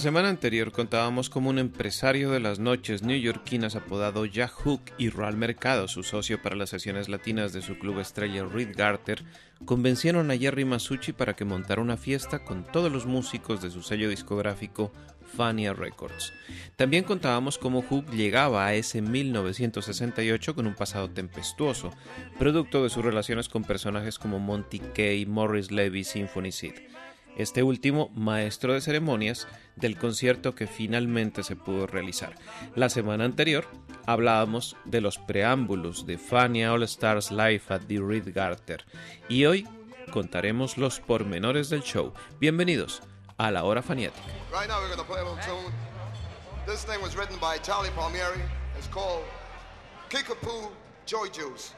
La semana anterior contábamos como un empresario de las noches neoyorquinas apodado Jack Hook y Roal Mercado, su socio para las sesiones latinas de su club estrella Reed Garter, convencieron a Jerry Masucci para que montara una fiesta con todos los músicos de su sello discográfico Fania Records. También contábamos cómo Hook llegaba a ese 1968 con un pasado tempestuoso, producto de sus relaciones con personajes como Monty Kay, Morris Levy, Symphony Sid este último maestro de ceremonias del concierto que finalmente se pudo realizar. La semana anterior hablábamos de los preámbulos de Fania All Stars Live at the Reed Garter y hoy contaremos los pormenores del show. Bienvenidos a la hora faniática. Right. This thing was written by Charlie Palmieri. It's called Kickapoo Joy Juice.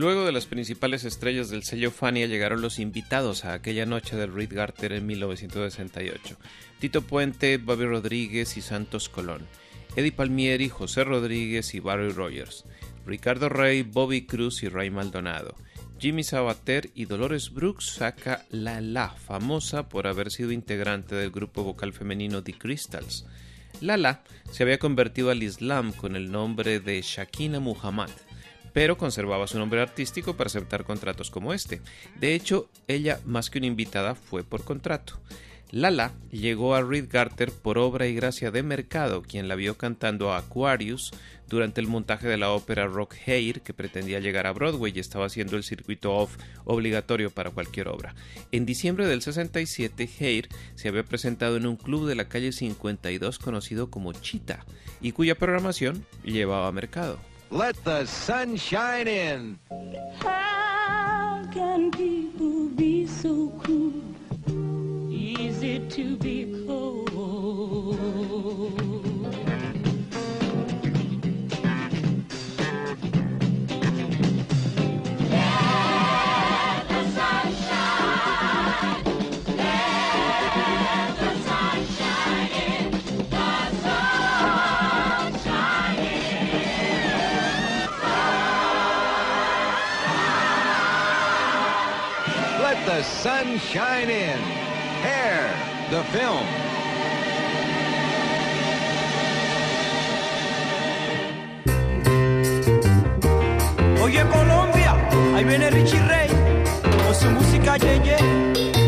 Luego de las principales estrellas del sello Fania llegaron los invitados a aquella noche del Reed Garter en 1968. Tito Puente, Bobby Rodríguez y Santos Colón. Eddie Palmieri, José Rodríguez y Barry Rogers. Ricardo Rey, Bobby Cruz y Ray Maldonado. Jimmy Sabater y Dolores Brooks saca La La, famosa por haber sido integrante del grupo vocal femenino The Crystals. La La se había convertido al Islam con el nombre de Shakina Muhammad pero conservaba su nombre artístico para aceptar contratos como este. De hecho, ella, más que una invitada, fue por contrato. Lala llegó a Reed Garter por obra y gracia de Mercado, quien la vio cantando a Aquarius durante el montaje de la ópera Rock Hair, que pretendía llegar a Broadway y estaba haciendo el circuito off obligatorio para cualquier obra. En diciembre del 67, Hair se había presentado en un club de la calle 52 conocido como Chita, y cuya programación llevaba a Mercado. Let the sun shine in. How can people be so cruel? Easy to be cold. Shine in. Hair, the film. Oye Colombia, ahí viene Richie Ray con su música yeye. Yo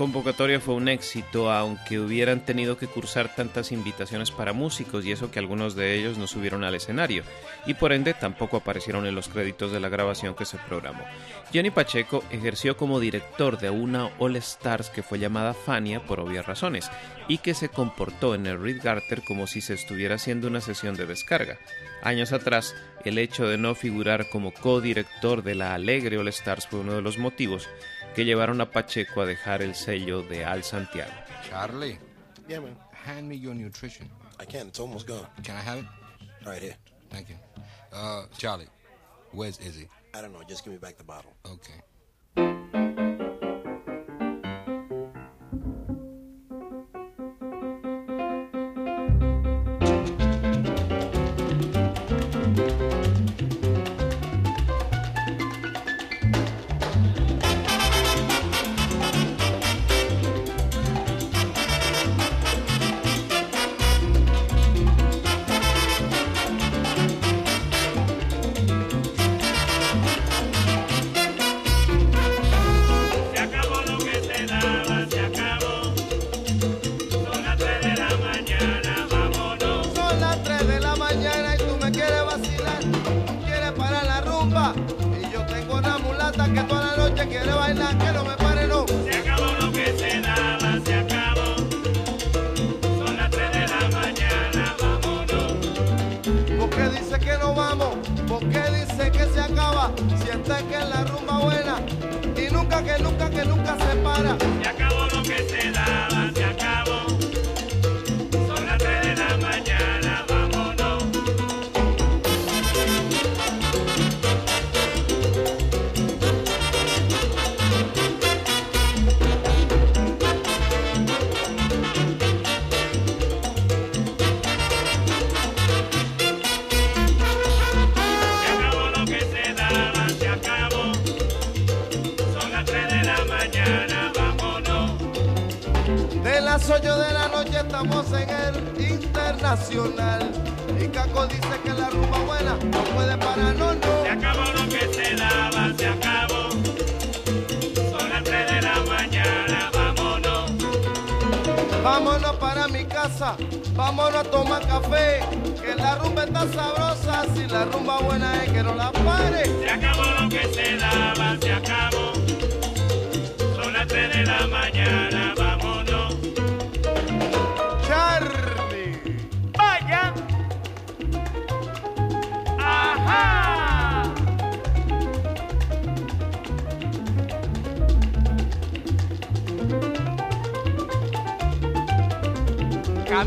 convocatoria fue un éxito, aunque hubieran tenido que cursar tantas invitaciones para músicos y eso que algunos de ellos no subieron al escenario, y por ende tampoco aparecieron en los créditos de la grabación que se programó. Johnny Pacheco ejerció como director de una All Stars que fue llamada Fania por obvias razones, y que se comportó en el Reed Garter como si se estuviera haciendo una sesión de descarga. Años atrás, el hecho de no figurar como codirector de la Alegre All Stars fue uno de los motivos que llevaron a Pacheco a dejar el sello de Al Santiago. Charlie. Yeah, man. Hand me your nutrition. I can't. It's almost gone. Can I have it? Right here. Thank you. Uh, Charlie, where's Izzy? I don't know. Just give me back the bottle. Okay.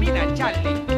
camina Charlie.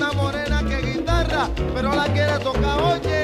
una morena que guitarra, pero la quiere tocar, oye.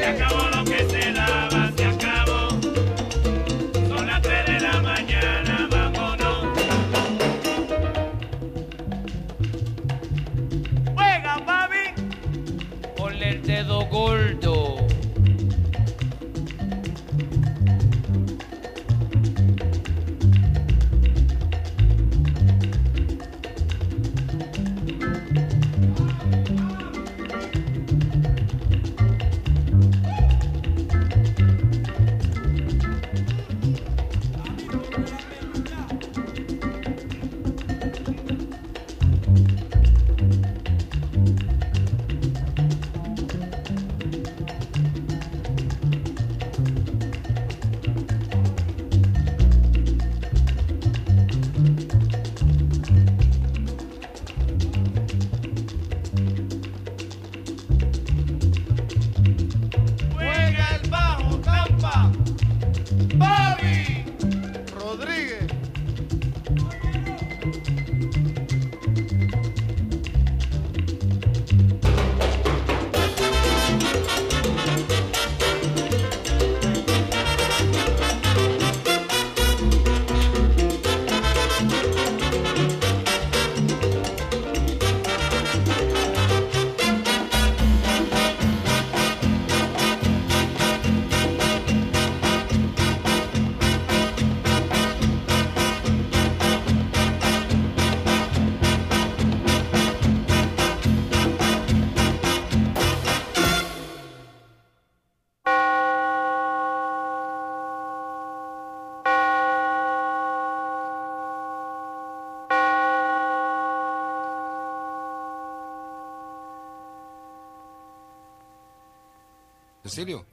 Cecilio,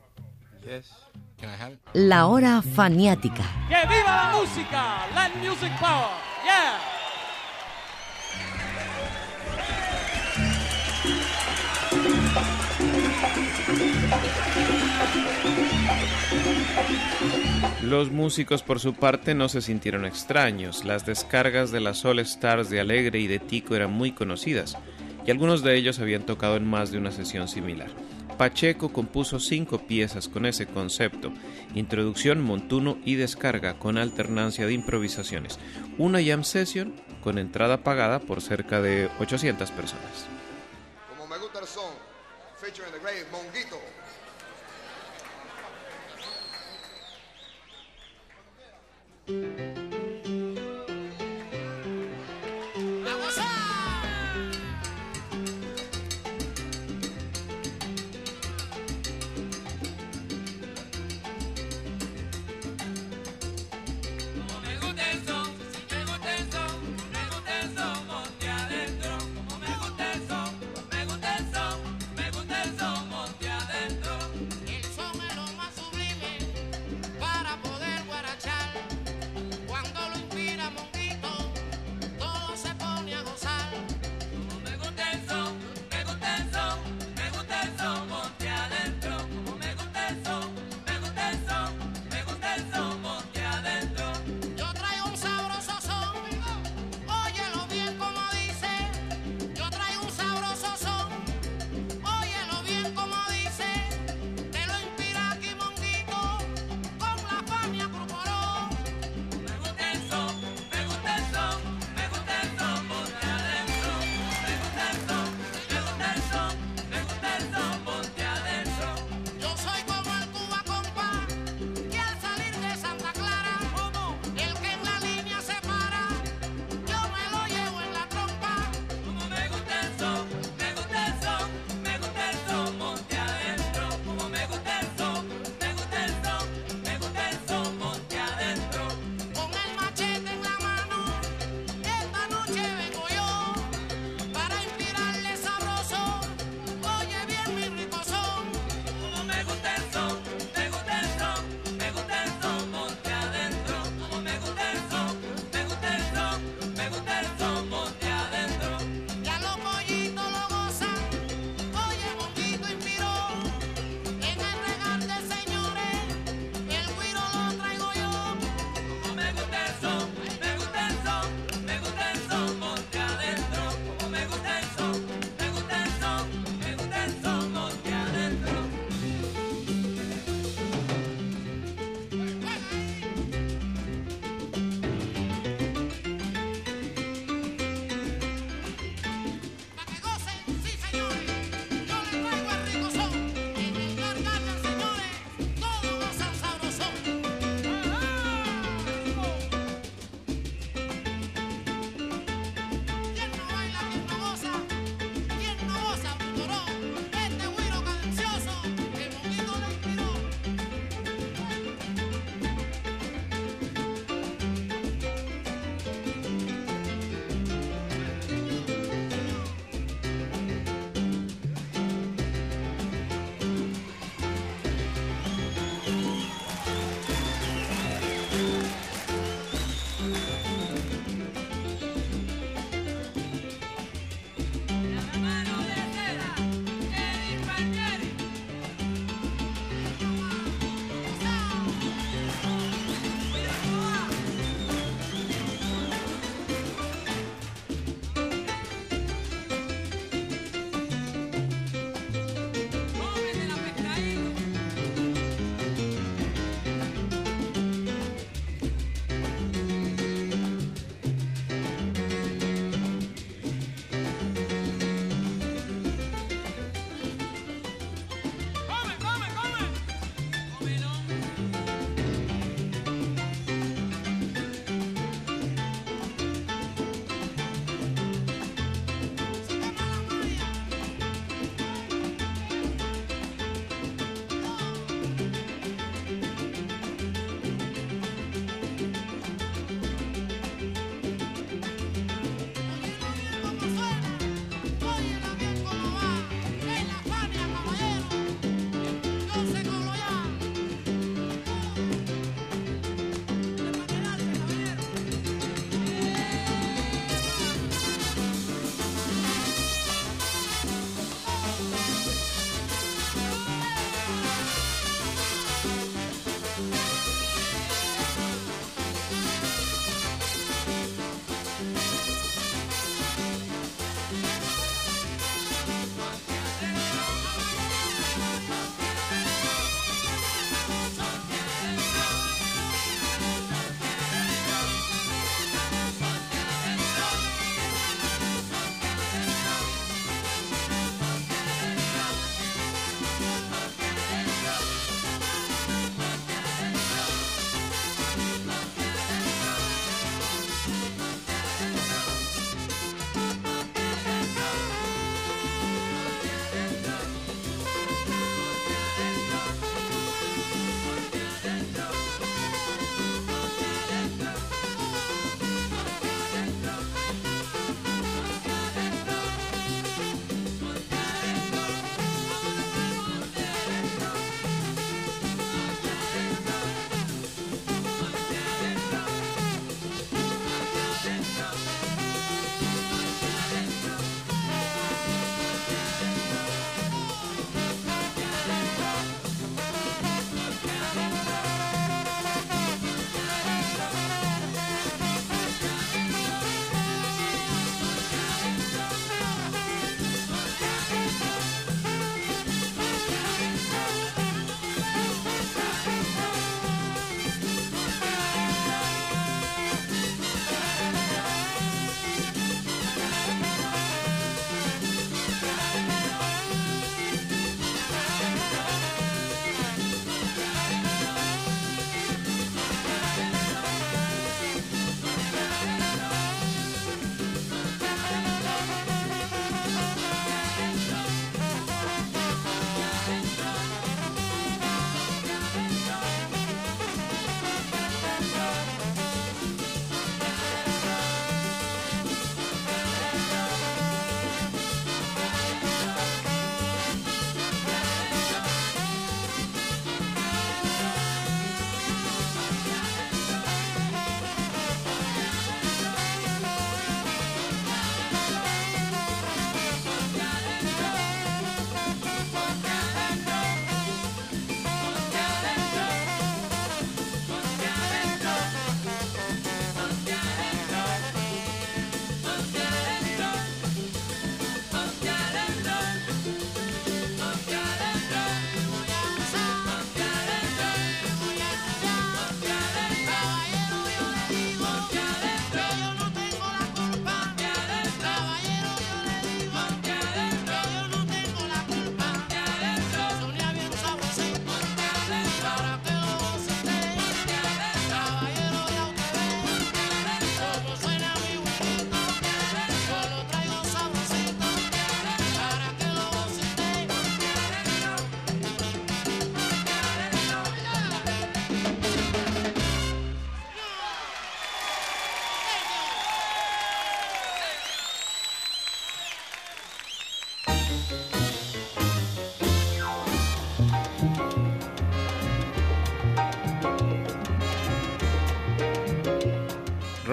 Yes. can I have it? La hora faniática. ¡Que viva la música! Land Music Power. Yeah. Los músicos por su parte no se sintieron extraños, las descargas de las All Stars de Alegre y de Tico eran muy conocidas, y algunos de ellos habían tocado en más de una sesión similar. Pacheco compuso cinco piezas con ese concepto, introducción, montuno y descarga con alternancia de improvisaciones, una jam session con entrada pagada por cerca de 800 personas. Como me gusta el son, featuring the Monguito.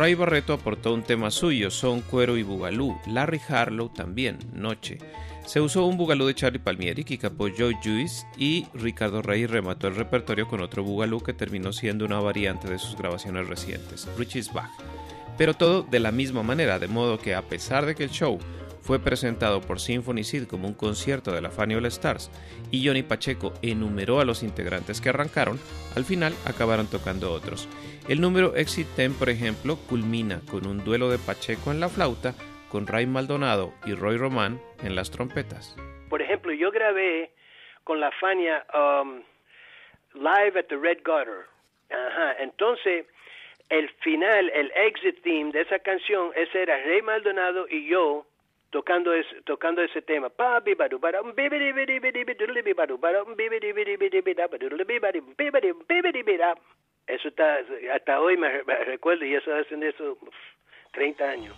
Ray Barreto aportó un tema suyo, son cuero y bugalú. Larry Harlow también, noche. Se usó un bugalú de Charlie Palmieri, que capó Joe Juice y Ricardo Rey remató el repertorio con otro bugalú que terminó siendo una variante de sus grabaciones recientes, Richie's Back. Pero todo de la misma manera, de modo que a pesar de que el show fue presentado por Symphony Sid como un concierto de la Fanny All Stars y Johnny Pacheco enumeró a los integrantes que arrancaron, al final acabaron tocando otros. El número Exit 10, por ejemplo, culmina con un duelo de Pacheco en la flauta con Ray Maldonado y Roy Román en las trompetas. Por ejemplo, yo grabé con la Fania um, Live at the Red Gutter. Ajá, entonces el final, el exit theme de esa canción, ese era Ray Maldonado y yo tocando ese, tocando ese tema. Eso está, hasta hoy me, recuerdo y eso hacen eso 30 años.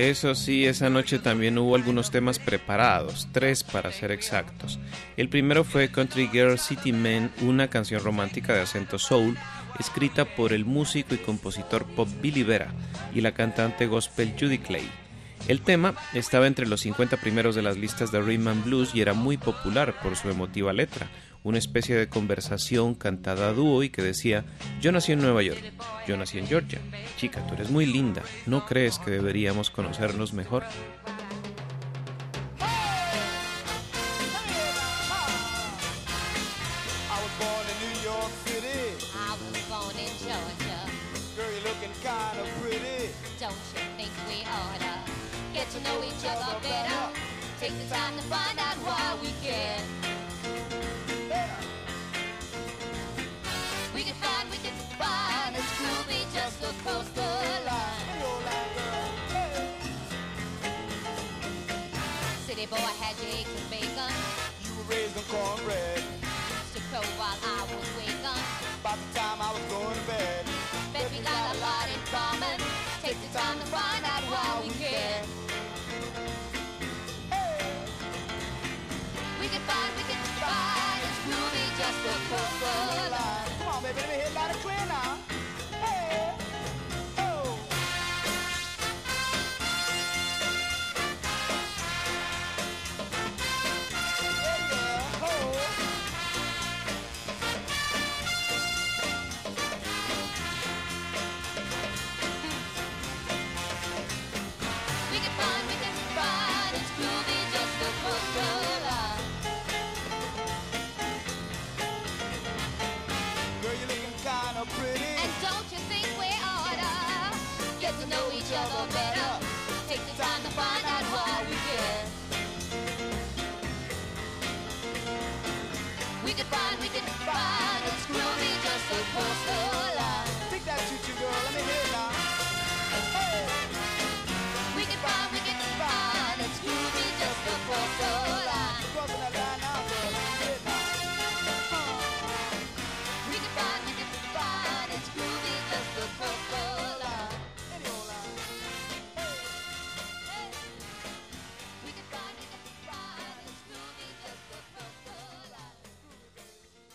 Eso sí, esa noche también hubo algunos temas preparados, tres para ser exactos. El primero fue Country Girl City Man, una canción romántica de acento soul, escrita por el músico y compositor pop Billy Vera y la cantante gospel Judy Clay. El tema estaba entre los 50 primeros de las listas de Rhythm and Blues y era muy popular por su emotiva letra, una especie de conversación cantada a dúo y que decía, yo nací en Nueva York, yo nací en Georgia, chica, tú eres muy linda, ¿no crees que deberíamos conocernos mejor?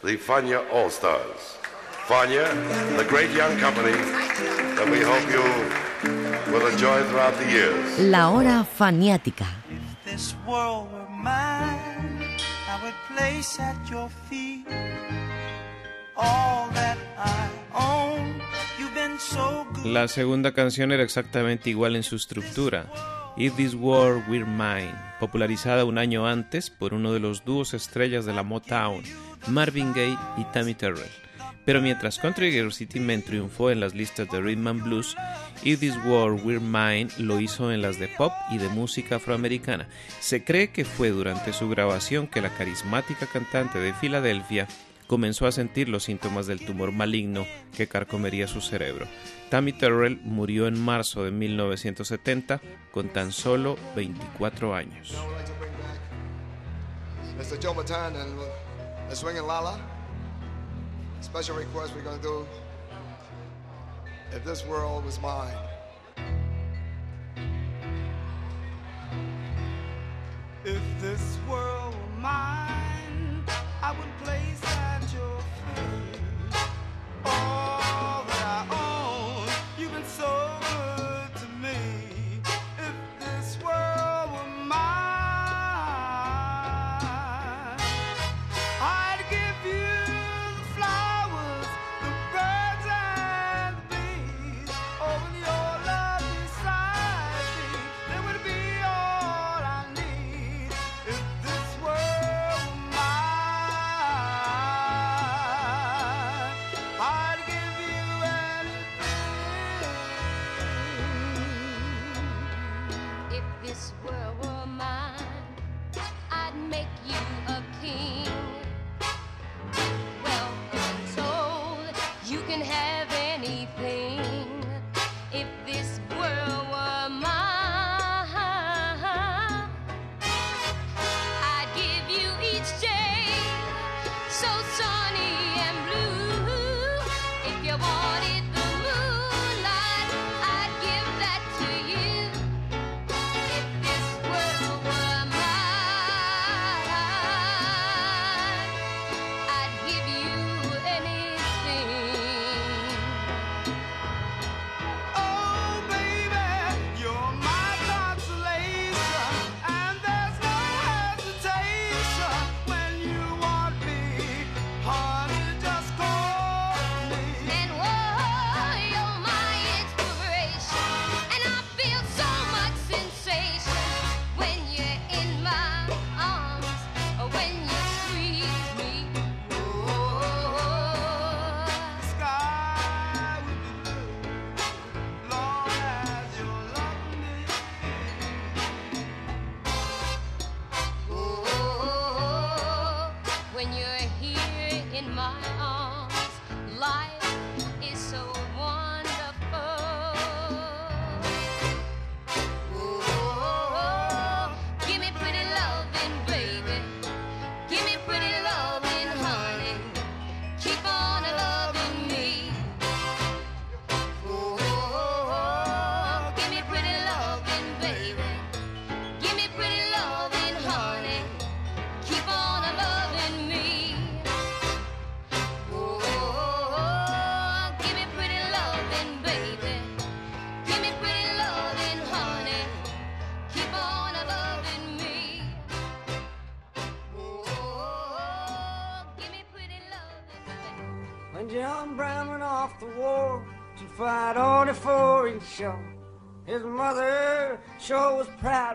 The Fania All Stars. Fania, the great young company that we hope you will enjoy throughout the years. La hora faniática. this world were mine, I would place at your feet all that I own. You've been so good. La segunda canción era exactamente igual en su estructura, If This War We're Mine, popularizada un año antes por uno de los dúos estrellas de la Motown, Marvin Gaye y Tammy Terrell. Pero mientras Country Girl City Men triunfó en las listas de Rhythm and Blues, If This World We're Mine lo hizo en las de pop y de música afroamericana. Se cree que fue durante su grabación que la carismática cantante de Filadelfia comenzó a sentir los síntomas del tumor maligno que carcomería su cerebro. Tammy Terrell murió en marzo de 1970 con tan solo 24 años. The swinging Lala. Special request we're gonna do. If this world was mine. If this world were mine.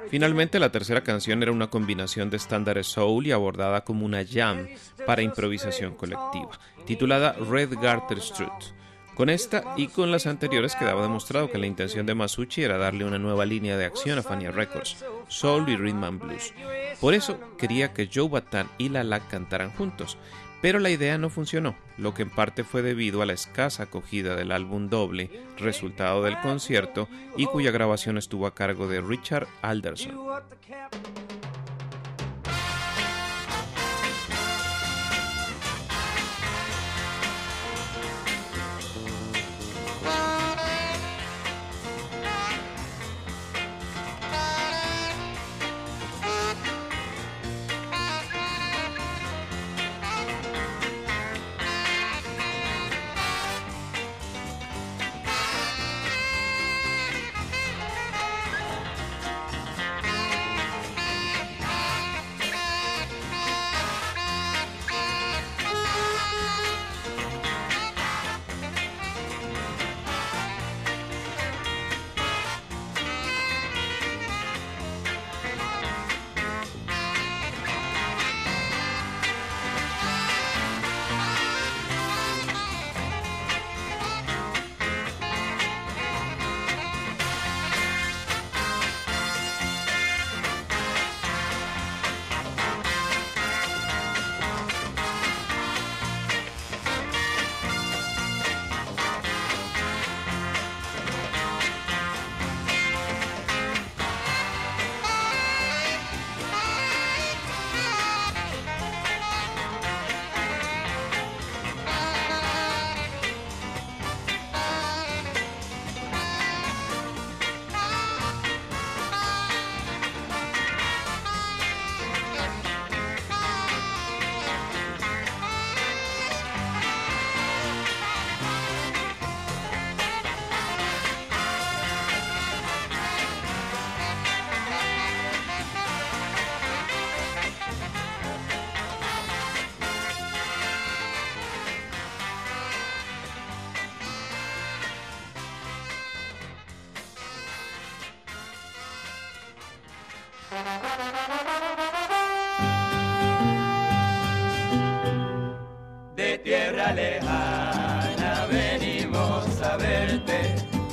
Finalmente, la tercera canción era una combinación de estándares soul y abordada como una jam para improvisación colectiva, titulada Red Garter Street. Con esta y con las anteriores quedaba demostrado que la intención de Masucci era darle una nueva línea de acción a Fania Records, soul y rhythm and blues. Por eso quería que Joe Batan y Lala cantaran juntos, pero la idea no funcionó, lo que en parte fue debido a la escasa acogida del álbum doble, resultado del concierto, y cuya grabación estuvo a cargo de Richard Alderson.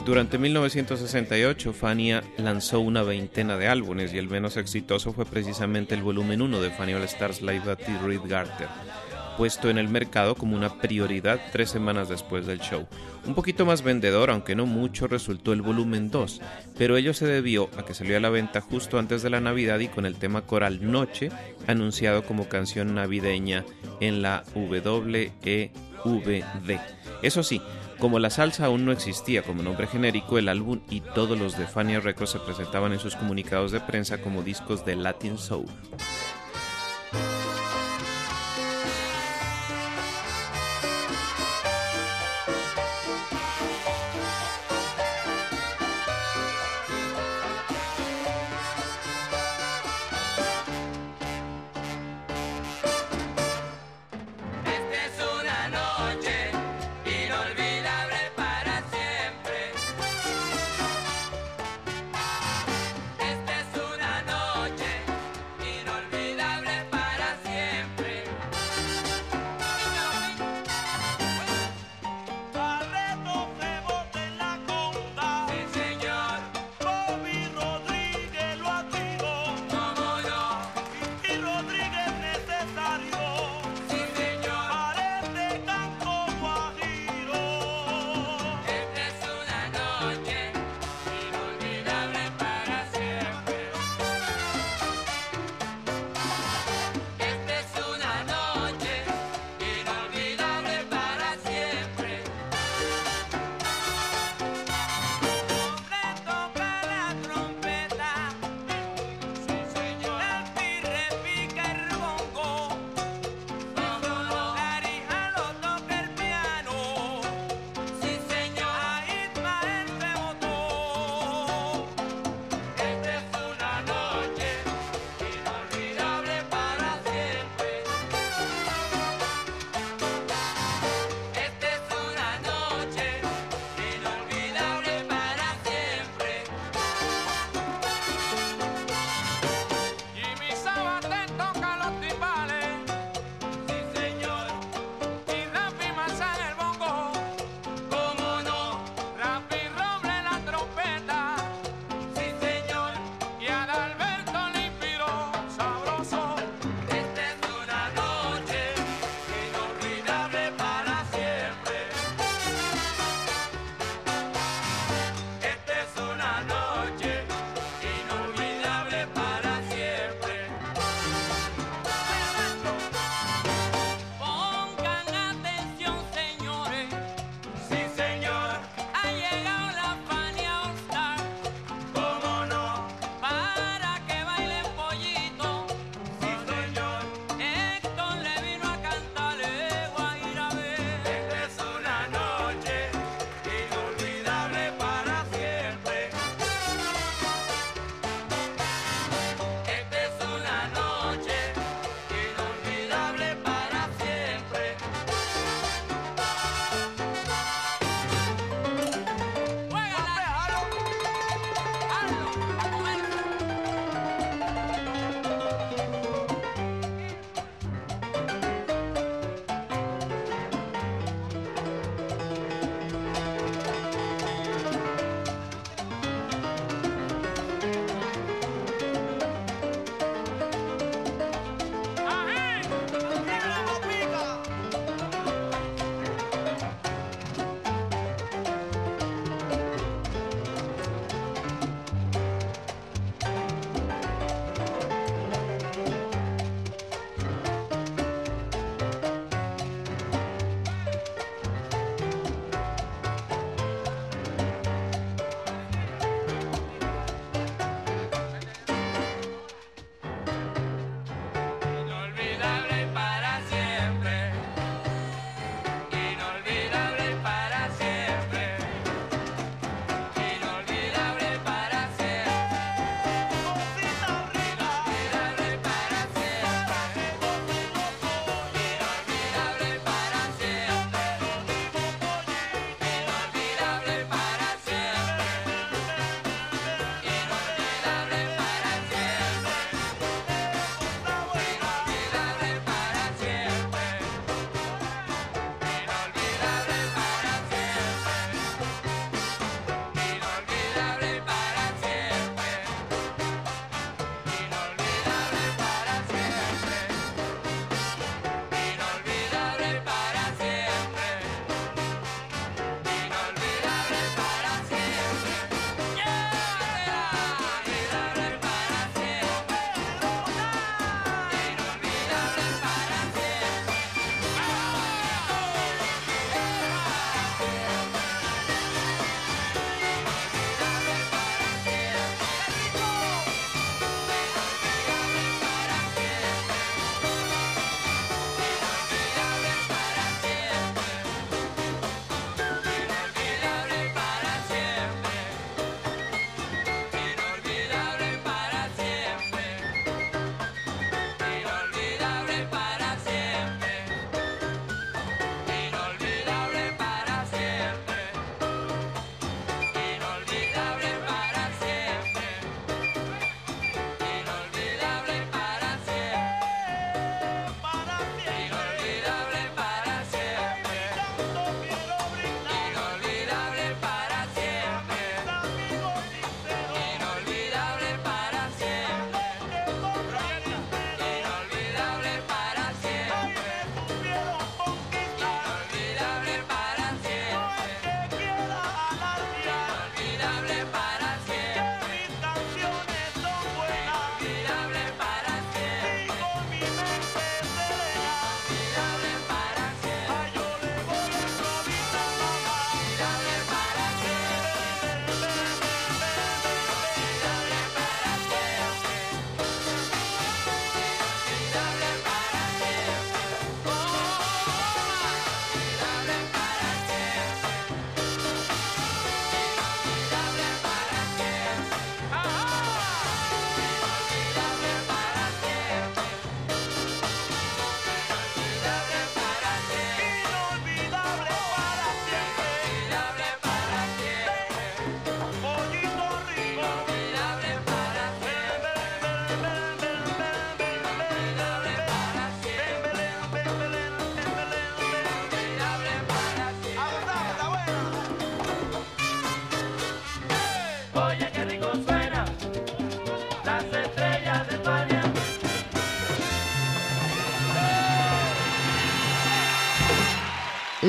Durante 1968, Fania lanzó una veintena de álbumes y el menos exitoso fue precisamente el volumen 1 de Fania All Stars Live at the Reed Garter, puesto en el mercado como una prioridad tres semanas después del show. Un poquito más vendedor, aunque no mucho, resultó el volumen 2, pero ello se debió a que salió a la venta justo antes de la Navidad y con el tema coral Noche anunciado como canción navideña en la WEVD. Eso sí, como la salsa aún no existía como nombre genérico, el álbum y todos los de Fania Records se presentaban en sus comunicados de prensa como discos de Latin Soul.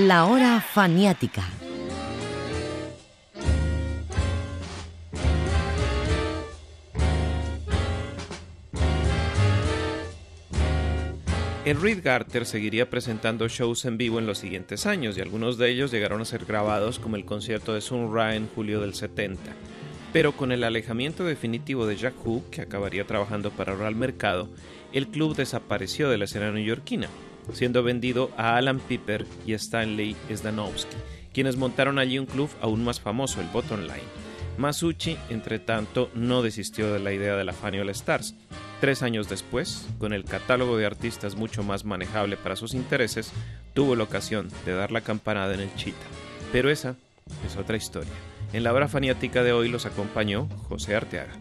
La hora faniática. Reed Garter seguiría presentando shows en vivo en los siguientes años y algunos de ellos llegaron a ser grabados como el concierto de Sun Ra en julio del 70. Pero con el alejamiento definitivo de Jack que acabaría trabajando para Real Mercado, el club desapareció de la escena neoyorquina, siendo vendido a Alan Piper y Stanley Zdanowski, quienes montaron allí un club aún más famoso, el Bottom Line. Masucci, entre tanto, no desistió de la idea de la Fania All Stars. Tres años después, con el catálogo de artistas mucho más manejable para sus intereses, tuvo la ocasión de dar la campanada en el Chita. Pero esa es otra historia. En la hora faniática de hoy los acompañó José Arteaga.